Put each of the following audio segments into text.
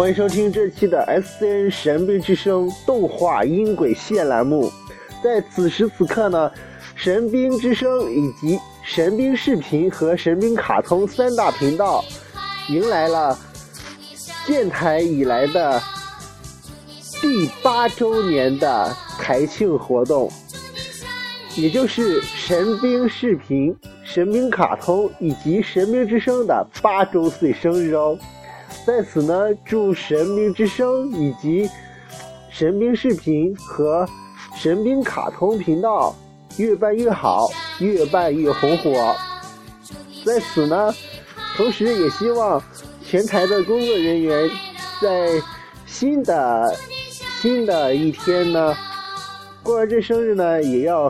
欢迎收听这期的 SCN 神兵之声动画音轨线栏目。在此时此刻呢，神兵之声以及神兵视频和神兵卡通三大频道迎来了建台以来的第八周年的台庆活动，也就是神兵视频、神兵卡通以及神兵之声的八周岁生日哦。在此呢，祝神兵之声以及神兵视频和神兵卡通频道越办越好，越办越红火。在此呢，同时也希望前台的工作人员在新的新的一天呢，过完这生日呢，也要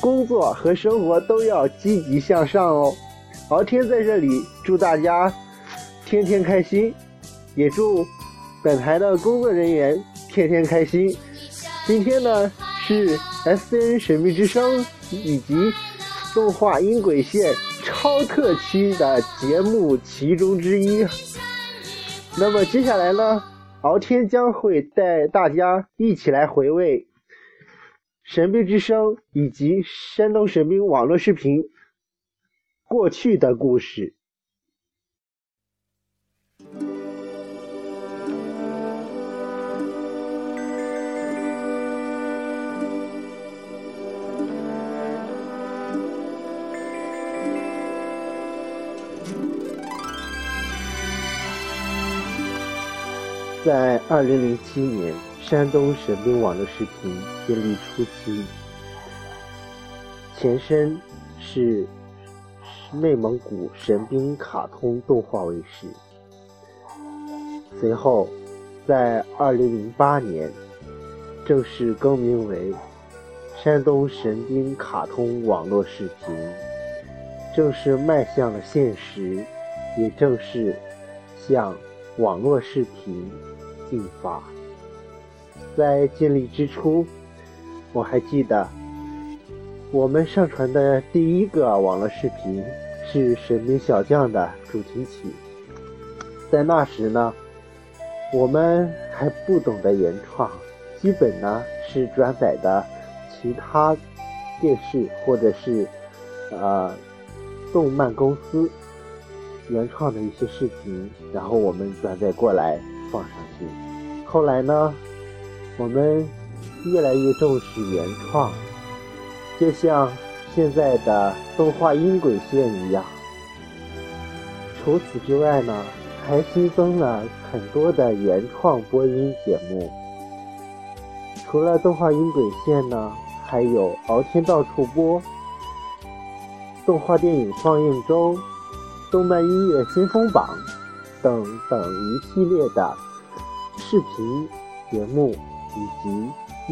工作和生活都要积极向上哦。敖天在这里祝大家。天天开心，也祝本台的工作人员天天开心。今天呢是 S N 神秘之声以及动画音轨线超特期的节目其中之一。那么接下来呢，敖天将会带大家一起来回味神秘之声以及山东神兵网络视频过去的故事。在二零零七年，山东神兵网络视频建立初期，前身是内蒙古神兵卡通动画卫视。随后，在二零零八年正式更名为山东神兵卡通网络视频，正式迈向了现实，也正是向网络视频。进发。在建立之初，我还记得我们上传的第一个网络视频是《神兵小将》的主题曲。在那时呢，我们还不懂得原创，基本呢是转载的其他电视或者是呃动漫公司原创的一些视频，然后我们转载过来放上去。后来呢，我们越来越重视原创，就像现在的动画音轨线一样。除此之外呢，还新增了很多的原创播音节目。除了动画音轨线呢，还有敖天到处播、动画电影放映周、动漫音乐先锋榜等等一系列的。视频节目以及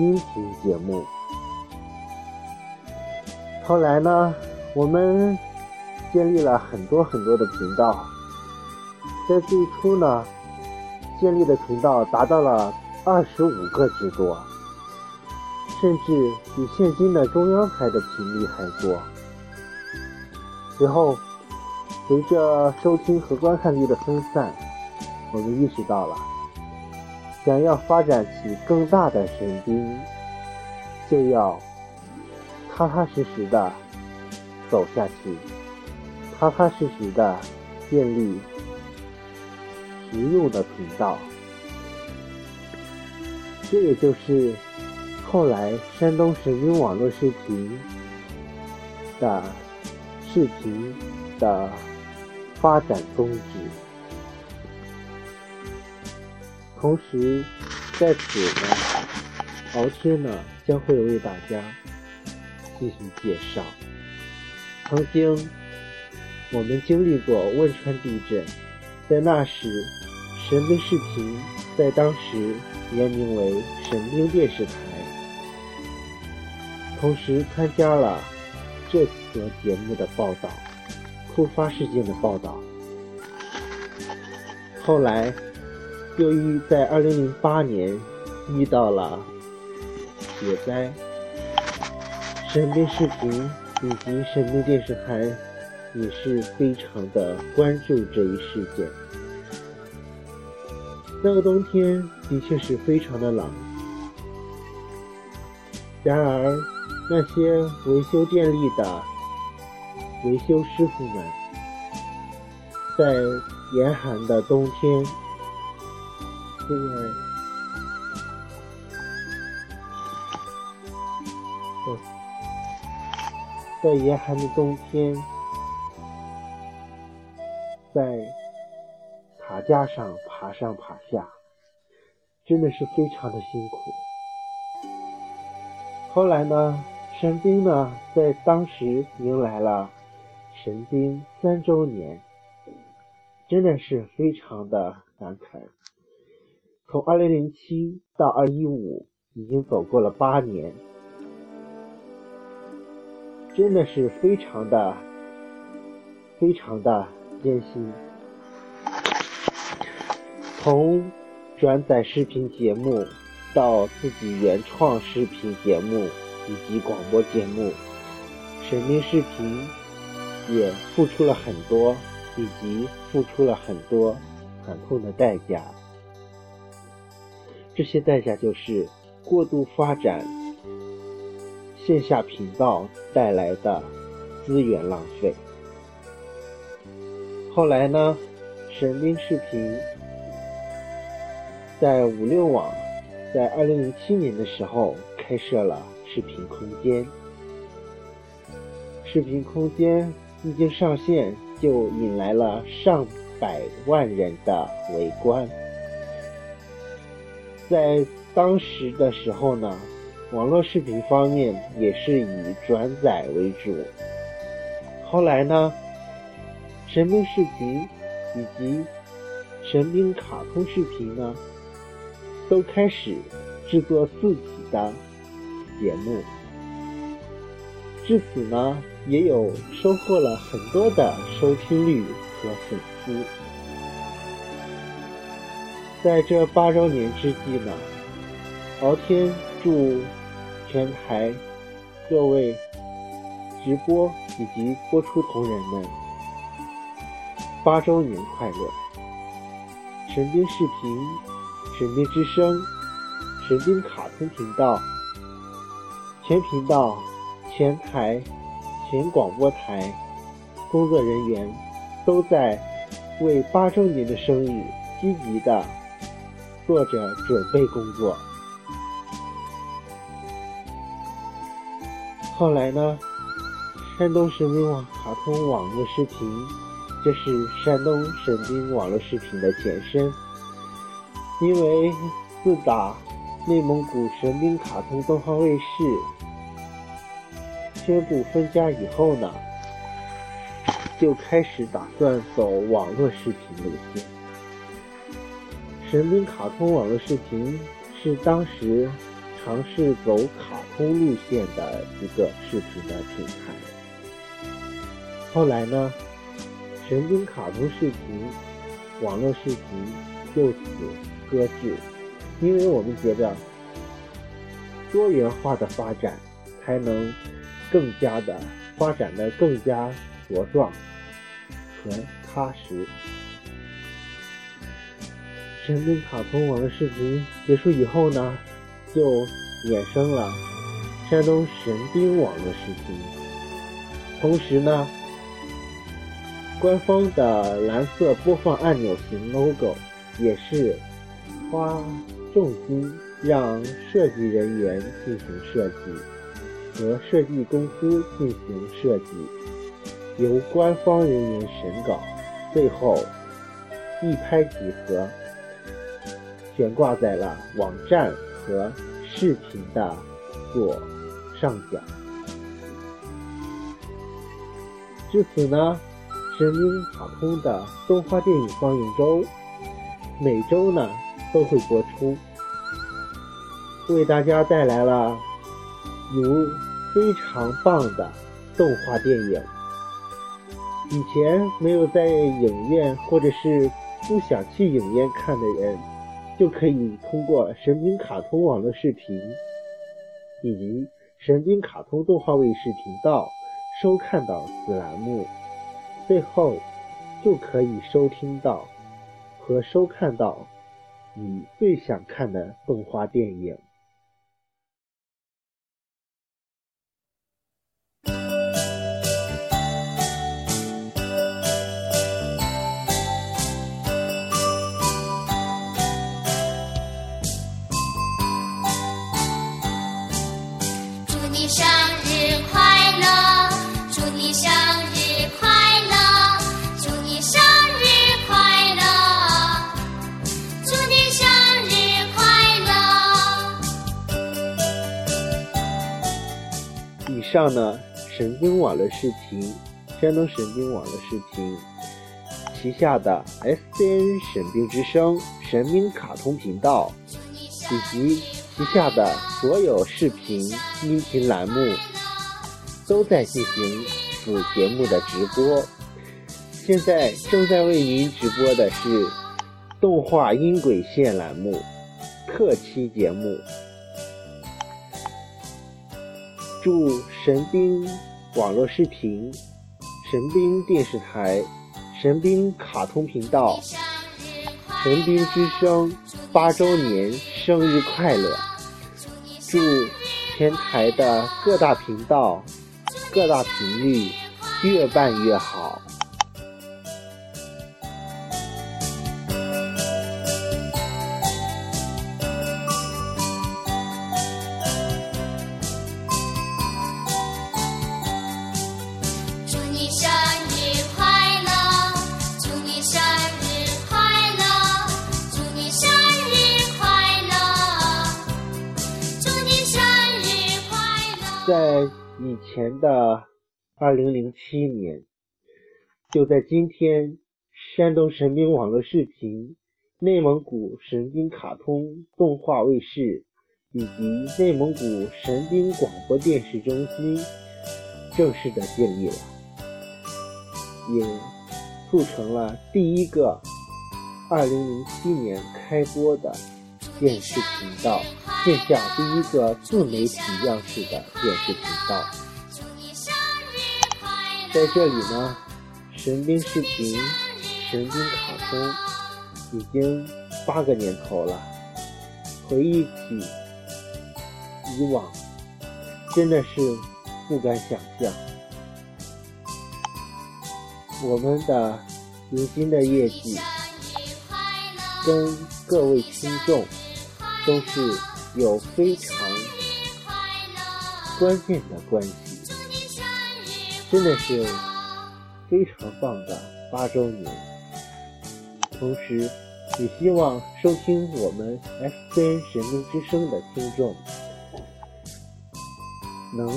音频节目。后来呢，我们建立了很多很多的频道。在最初呢，建立的频道达到了二十五个之多，甚至比现今的中央台的频率还多。随后，随着收听和观看率的分散，我们意识到了。想要发展起更大的神经，就要踏踏实实的走下去，踏踏实实的建立实用的频道。这也就是后来山东神经网络视频的视频的发展宗旨。同时，在此呢，敖天呢将会为大家进行介绍。曾经，我们经历过汶川地震，在那时，神兵视频在当时原名为神兵电视台，同时参加了这则节目的报道，突发事件的报道。后来。由于在2008年遇到了雪灾，神秘视频以及神秘电视台也是非常的关注这一事件。那个冬天的确是非常的冷，然而那些维修电力的维修师傅们，在严寒的冬天，这个在严寒的冬天，在塔架上爬上爬下，真的是非常的辛苦。后来呢，神兵呢，在当时迎来了神兵三周年，真的是非常的感慨。从2007到2015，已经走过了八年。真的是非常的、非常的艰辛。从转载视频节目到自己原创视频节目以及广播节目，神兵视频也付出了很多，以及付出了很多惨痛的代价。这些代价就是过度发展。线下频道带来的资源浪费。后来呢，神兵视频在五六网在二零零七年的时候开设了视频空间。视频空间一经上线，就引来了上百万人的围观。在当时的时候呢。网络视频方面也是以转载为主。后来呢，神兵视频以及神兵卡通视频呢，都开始制作自己的节目。至此呢，也有收获了很多的收听率和粉丝。在这八周年之际呢，敖天祝。全台各位直播以及播出同仁们，八周年快乐！神兵视频、神兵之声、神兵卡通频道、全频道、全台、全广播台工作人员都在为八周年的生日积极的做着准备工作。后来呢？山东神兵网卡通网络视频，这是山东神兵网络视频的前身。因为自打内蒙古神兵卡通东方卫视宣布分家以后呢，就开始打算走网络视频路线。神兵卡通网络视频是当时尝试走卡。通路线的一个视频的平台。后来呢，神兵卡通视频、网络视频就此搁置，因为我们觉得多元化的发展才能更加的发展的更加茁壮、全踏实。神兵卡通网络视频结束以后呢，就衍生了。山东神兵网络视频，同时呢，官方的蓝色播放按钮型 logo 也是花重金让设计人员进行设计，和设计公司进行设计，由官方人员审稿，最后一拍即合，悬挂在了网站和视频的左。上角。至此呢，神鹰卡通的动画电影放映周每周呢都会播出，为大家带来了有非常棒的动画电影。以前没有在影院或者是不想去影院看的人，就可以通过神经卡通网络视频以及神经卡通动画卫视频道收看到此栏目，最后就可以收听到和收看到你最想看的动画电影。上呢，神兵网络视频，山东神兵网络视频旗下的 SCN 神兵之声神兵卡通频道，以及旗下的所有视频音频栏目，都在进行此节目的直播。现在正在为您直播的是动画音轨线栏目特期节目。祝神兵网络视频、神兵电视台、神兵卡通频道、神兵之声八周年生日快乐！祝前台的各大频道、各大频率越办越好！在以前的二零零七年，就在今天，山东神兵网络视频、内蒙古神兵卡通动画卫视以及内蒙古神兵广播电视中心正式的建立了，也促成了第一个二零零七年开播的电视频道。线下第一个自媒体样式的电视频道，在这里呢，神兵视频、神兵卡通已经八个年头了。回忆起以往，真的是不敢想象，我们的如今的业绩跟各位听众都是。有非常关键的关系，真的是非常棒的八周年。同时，也希望收听我们 SCN 神兵之声的听众，能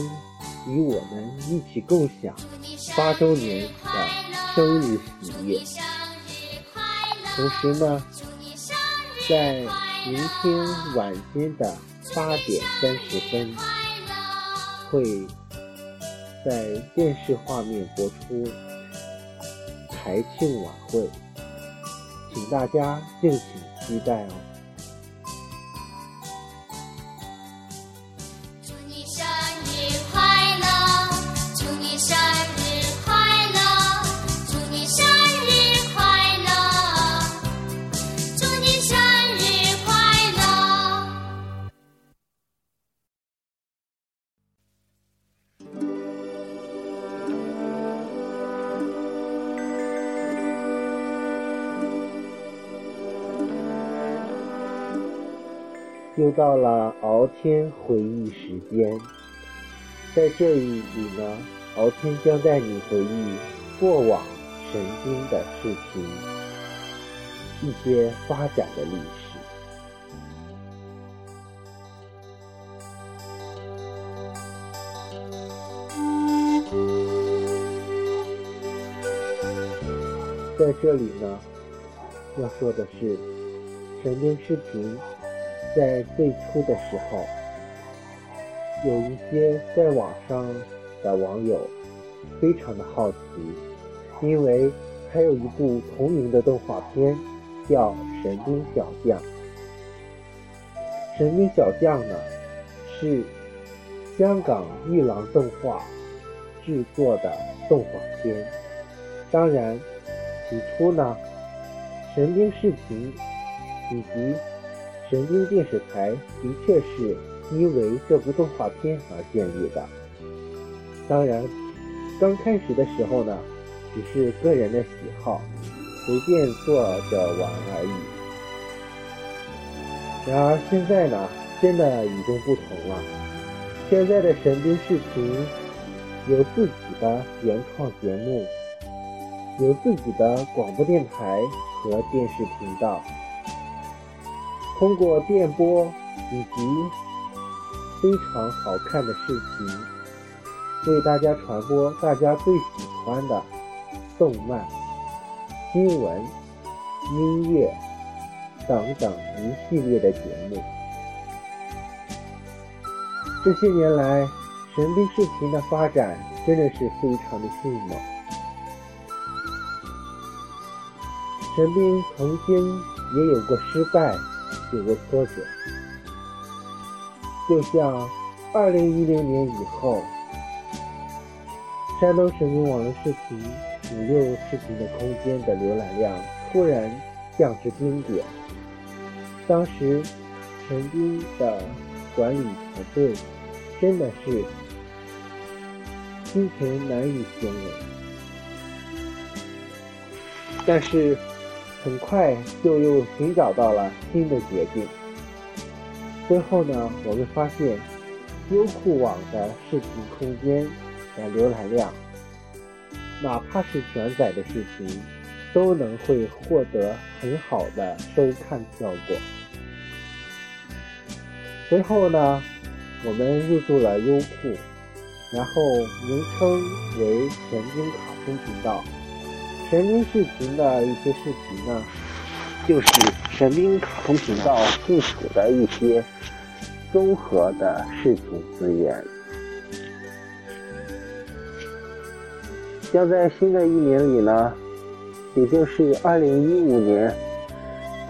与我们一起共享八周年的生日喜悦。同时呢，在明天晚间的八点三十分，会在电视画面播出台庆晚会，请大家敬请期待哦。又到了敖天回忆时间，在这里呢，敖天将带你回忆过往神经的事情，一些发展的历史。在这里呢，要说的是神经视频。在最初的时候，有一些在网上的网友非常的好奇，因为还有一部同名的动画片叫《神兵小将》，《神兵小将》呢，是香港玉郎动画制作的动画片。当然，起初呢，神兵视频以及神经电视台的确是因为这部动画片而建立的。当然，刚开始的时候呢，只是个人的喜好，随便做着玩而已。然而现在呢，真的与众不同了。现在的神经视频有自己的原创节目，有自己的广播电台和电视频道，通过电波以及非常好看的视频，为大家传播大家最喜欢的动漫、新闻、音乐。等等一系列的节目，这些年来，神兵视频的发展真的是非常的迅猛。神兵曾经也有过失败，有个挫折，就像二零一零年以后，山东神兵网络视频五六视频的空间的浏览量突然降至冰点。当时，陈斌的管理团队真的是心情难以形容。但是，很快就又寻找到了新的捷径。最后呢，我们发现优酷网的视频空间的浏览量，哪怕是转载的视频。都能会获得很好的收看效果。随后呢，我们入驻了优酷，然后名称为神经卡通频道。神经视频的一些视频呢，就是神经卡通频道附属的一些综合的视频资源。将在新的一年里呢。也就是二零一五年，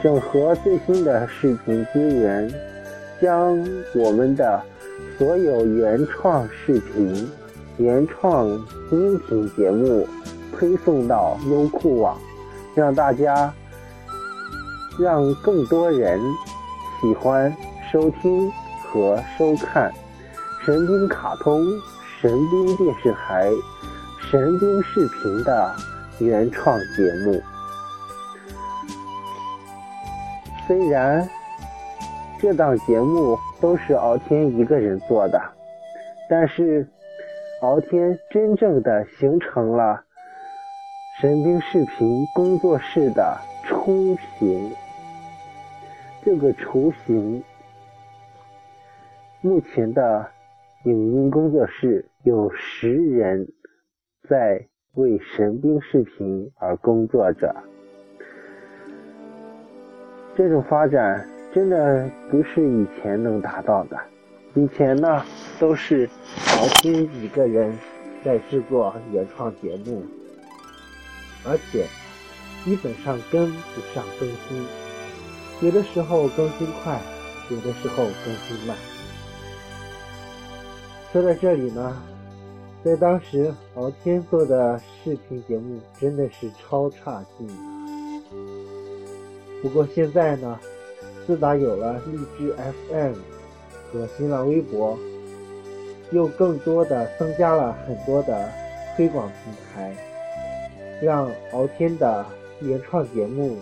整合最新的视频资源，将我们的所有原创视频、原创音频节目推送到优酷网，让大家让更多人喜欢收听和收看神兵卡通、神兵电视台、神兵视频的。原创节目，虽然这档节目都是敖天一个人做的，但是敖天真正的形成了神兵视频工作室的雏形。这个雏形，目前的影音工作室有十人在。为神兵视频而工作着，这种发展真的不是以前能达到的。以前呢，都是敖天一个人在制作原创节目，而且基本上跟不上更新，有的时候更新快，有的时候更新慢。说到这里呢。在当时，敖天做的视频节目真的是超差劲。不过现在呢，自打有了荔枝 FM 和新浪微博，又更多的增加了很多的推广平台，让敖天的原创节目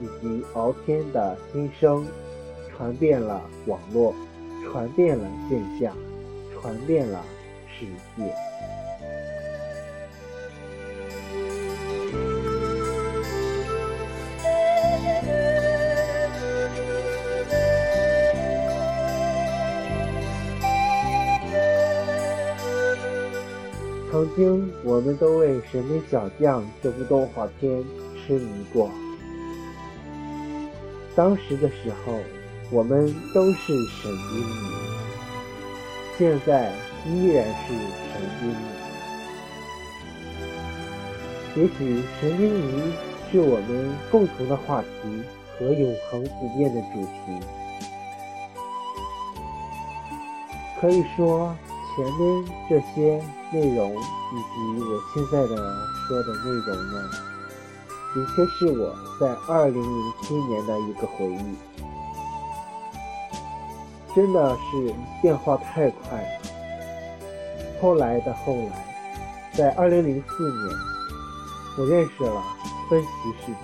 以及敖天的心声传遍了网络，传遍了线下，传遍了世界。曾经，我们都为《神兵小将》这部动画片痴迷过。当时的时候，我们都是神经迷，现在依然是神经迷。也许，神经迷是我们共同的话题和永恒不变的主题。可以说，前面这些内容以及我现在的说的内容呢，的确是我在二零零七年的一个回忆。真的是变化太快。后来的后来，在二零零四年，我认识了分析视频，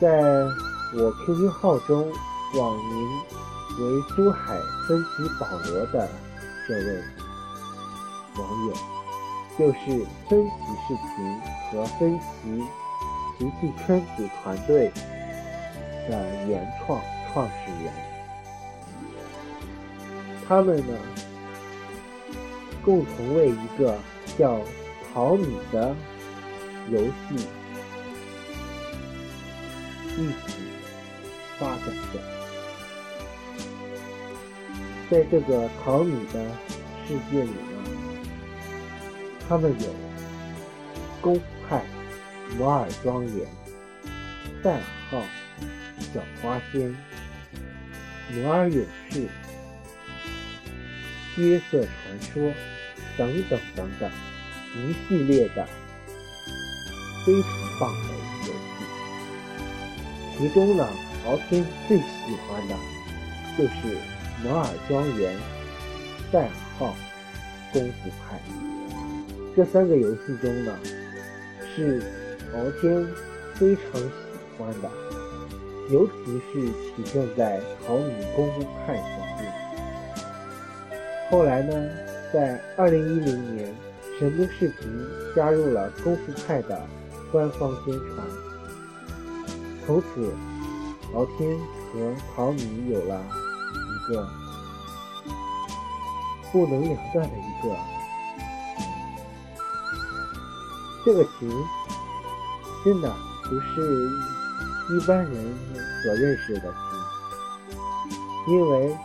在我 QQ 号中网名。为珠海分析保罗的这位网友，就是分析视频和分析奇迹圈子团队的原创创始人。他们呢，共同为一个叫“淘米”的游戏一起发展着。在这个淘米的世界里呢，他们有公派、摩尔庄园、代号小花仙、摩尔勇士、约瑟传说等等等等一系列的非常棒的游戏。其中呢，敖天最喜欢的就是。摩尔庄园、代号、功夫派这三个游戏中呢，是敖天非常喜欢的，尤其是体现在淘米功夫派方面。后来呢，在二零一零年，神兵视频加入了功夫派的官方宣传，从此敖天和淘米有了。个不能两断的一个这个情，真的不是一般人所认识的情，因为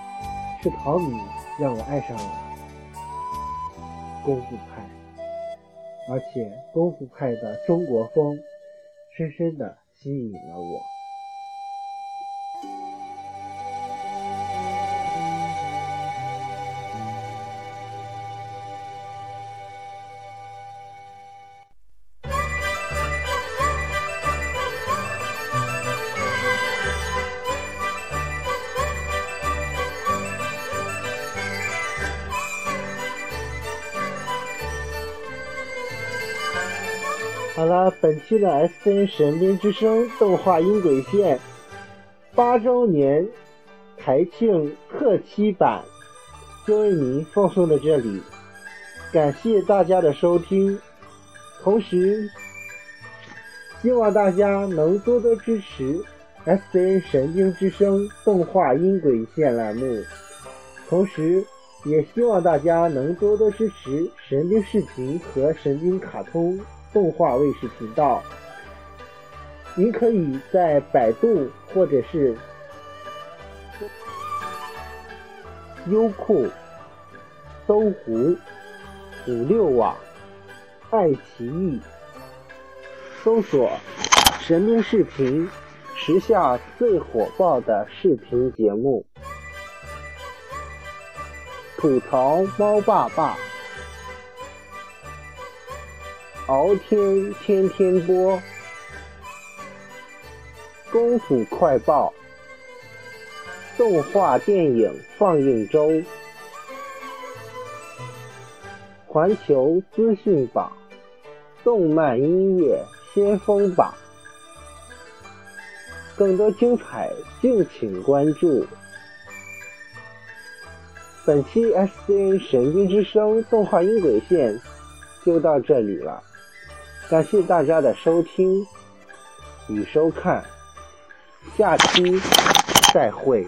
是陶米让我爱上了功夫派，而且功夫派的中国风深深的吸引了我。好了，本期的 S N 神兵之声动画音轨线八周年台庆特期版就为您放送到这里，感谢大家的收听，同时希望大家能多多支持 S N 神兵之声动画音轨线栏目，同时也希望大家能多多支持神兵视频和神兵卡通。动画卫视频道，您可以在百度或者是优酷、搜狐、五六网、爱奇艺搜索“神兵视频”，时下最火爆的视频节目，吐槽猫爸爸。敖天天天播，功夫快报，动画电影放映周，环球资讯榜，动漫音乐先锋榜，更多精彩敬请关注。本期 S C N 神兵之声动画音轨线就到这里了。感谢大家的收听与收看，下期再会。